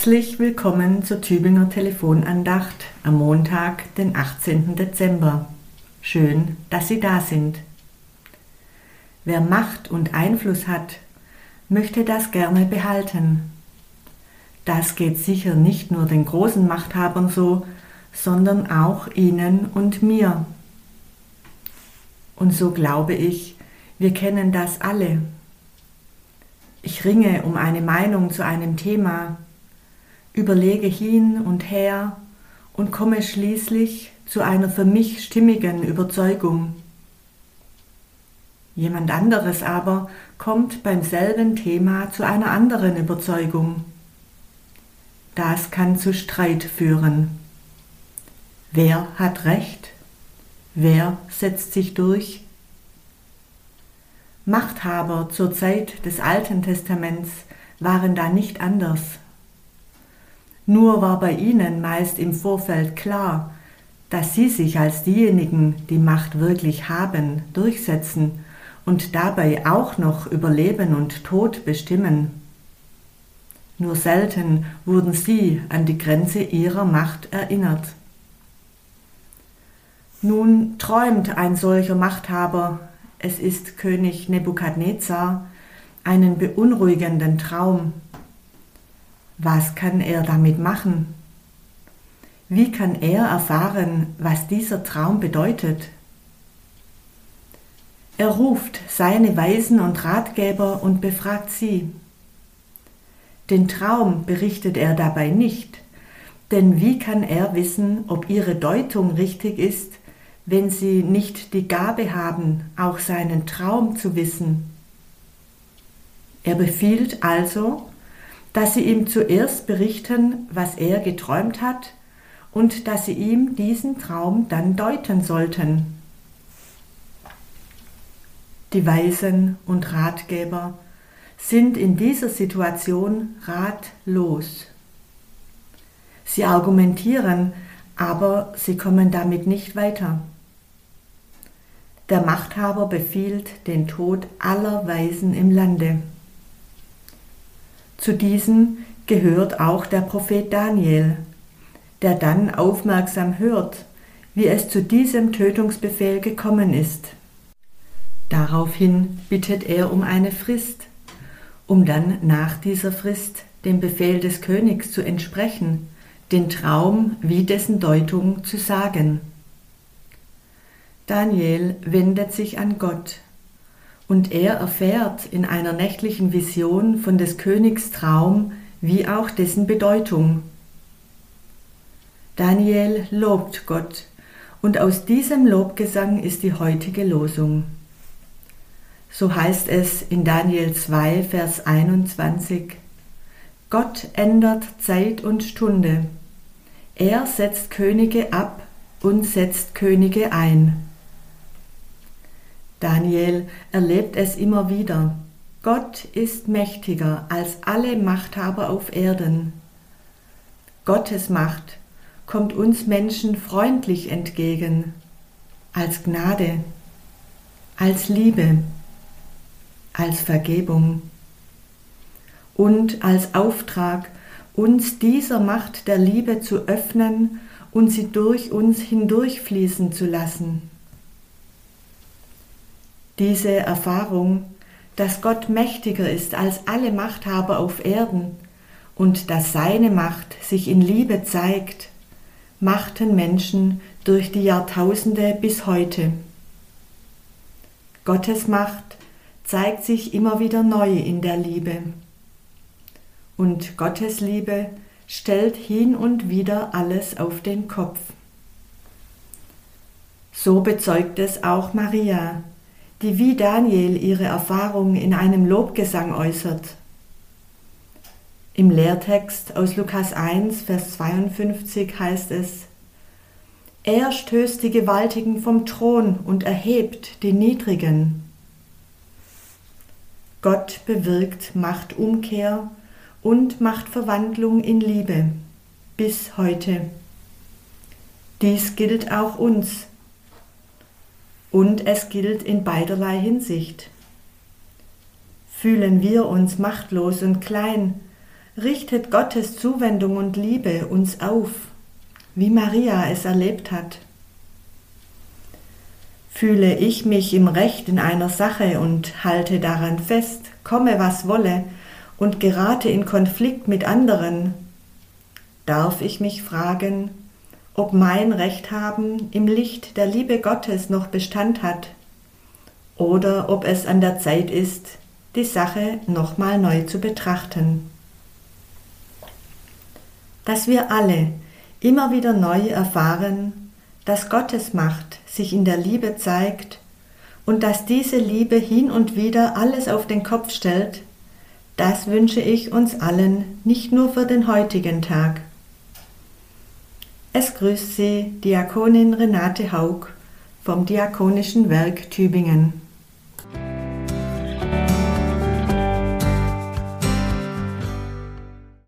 Herzlich willkommen zur Tübinger Telefonandacht am Montag, den 18. Dezember. Schön, dass Sie da sind. Wer Macht und Einfluss hat, möchte das gerne behalten. Das geht sicher nicht nur den großen Machthabern so, sondern auch Ihnen und mir. Und so glaube ich, wir kennen das alle. Ich ringe um eine Meinung zu einem Thema, überlege hin und her und komme schließlich zu einer für mich stimmigen Überzeugung. Jemand anderes aber kommt beim selben Thema zu einer anderen Überzeugung. Das kann zu Streit führen. Wer hat Recht? Wer setzt sich durch? Machthaber zur Zeit des Alten Testaments waren da nicht anders. Nur war bei ihnen meist im Vorfeld klar, dass sie sich als diejenigen, die Macht wirklich haben, durchsetzen und dabei auch noch über Leben und Tod bestimmen. Nur selten wurden sie an die Grenze ihrer Macht erinnert. Nun träumt ein solcher Machthaber, es ist König Nebukadnezar, einen beunruhigenden Traum. Was kann er damit machen? Wie kann er erfahren, was dieser Traum bedeutet? Er ruft seine Weisen und Ratgeber und befragt sie. Den Traum berichtet er dabei nicht, denn wie kann er wissen, ob ihre Deutung richtig ist, wenn sie nicht die Gabe haben, auch seinen Traum zu wissen? Er befiehlt also, dass sie ihm zuerst berichten, was er geträumt hat, und dass sie ihm diesen Traum dann deuten sollten. Die Weisen und Ratgeber sind in dieser Situation ratlos. Sie argumentieren, aber sie kommen damit nicht weiter. Der Machthaber befiehlt den Tod aller Weisen im Lande. Zu diesen gehört auch der Prophet Daniel, der dann aufmerksam hört, wie es zu diesem Tötungsbefehl gekommen ist. Daraufhin bittet er um eine Frist, um dann nach dieser Frist dem Befehl des Königs zu entsprechen, den Traum wie dessen Deutung zu sagen. Daniel wendet sich an Gott, und er erfährt in einer nächtlichen Vision von des Königs Traum wie auch dessen Bedeutung. Daniel lobt Gott, und aus diesem Lobgesang ist die heutige Losung. So heißt es in Daniel 2, Vers 21. Gott ändert Zeit und Stunde. Er setzt Könige ab und setzt Könige ein. Daniel erlebt es immer wieder. Gott ist mächtiger als alle Machthaber auf Erden. Gottes Macht kommt uns Menschen freundlich entgegen, als Gnade, als Liebe als Vergebung und als Auftrag, uns dieser Macht der Liebe zu öffnen und sie durch uns hindurchfließen zu lassen. Diese Erfahrung, dass Gott mächtiger ist als alle Machthaber auf Erden und dass seine Macht sich in Liebe zeigt, machten Menschen durch die Jahrtausende bis heute. Gottes Macht zeigt sich immer wieder neu in der Liebe. Und Gottes Liebe stellt hin und wieder alles auf den Kopf. So bezeugt es auch Maria, die wie Daniel ihre Erfahrung in einem Lobgesang äußert. Im Lehrtext aus Lukas 1, Vers 52 heißt es, Er stößt die Gewaltigen vom Thron und erhebt die Niedrigen. Gott bewirkt Machtumkehr und Machtverwandlung in Liebe bis heute. Dies gilt auch uns und es gilt in beiderlei Hinsicht. Fühlen wir uns machtlos und klein, richtet Gottes Zuwendung und Liebe uns auf, wie Maria es erlebt hat. Fühle ich mich im Recht in einer Sache und halte daran fest, komme was wolle, und gerate in Konflikt mit anderen, darf ich mich fragen, ob mein Recht haben im Licht der Liebe Gottes noch Bestand hat oder ob es an der Zeit ist, die Sache nochmal neu zu betrachten. Dass wir alle immer wieder neu erfahren, dass Gottes Macht sich in der Liebe zeigt und dass diese Liebe hin und wieder alles auf den Kopf stellt, das wünsche ich uns allen nicht nur für den heutigen Tag. Es grüßt Sie Diakonin Renate Haug vom Diakonischen Werk Tübingen.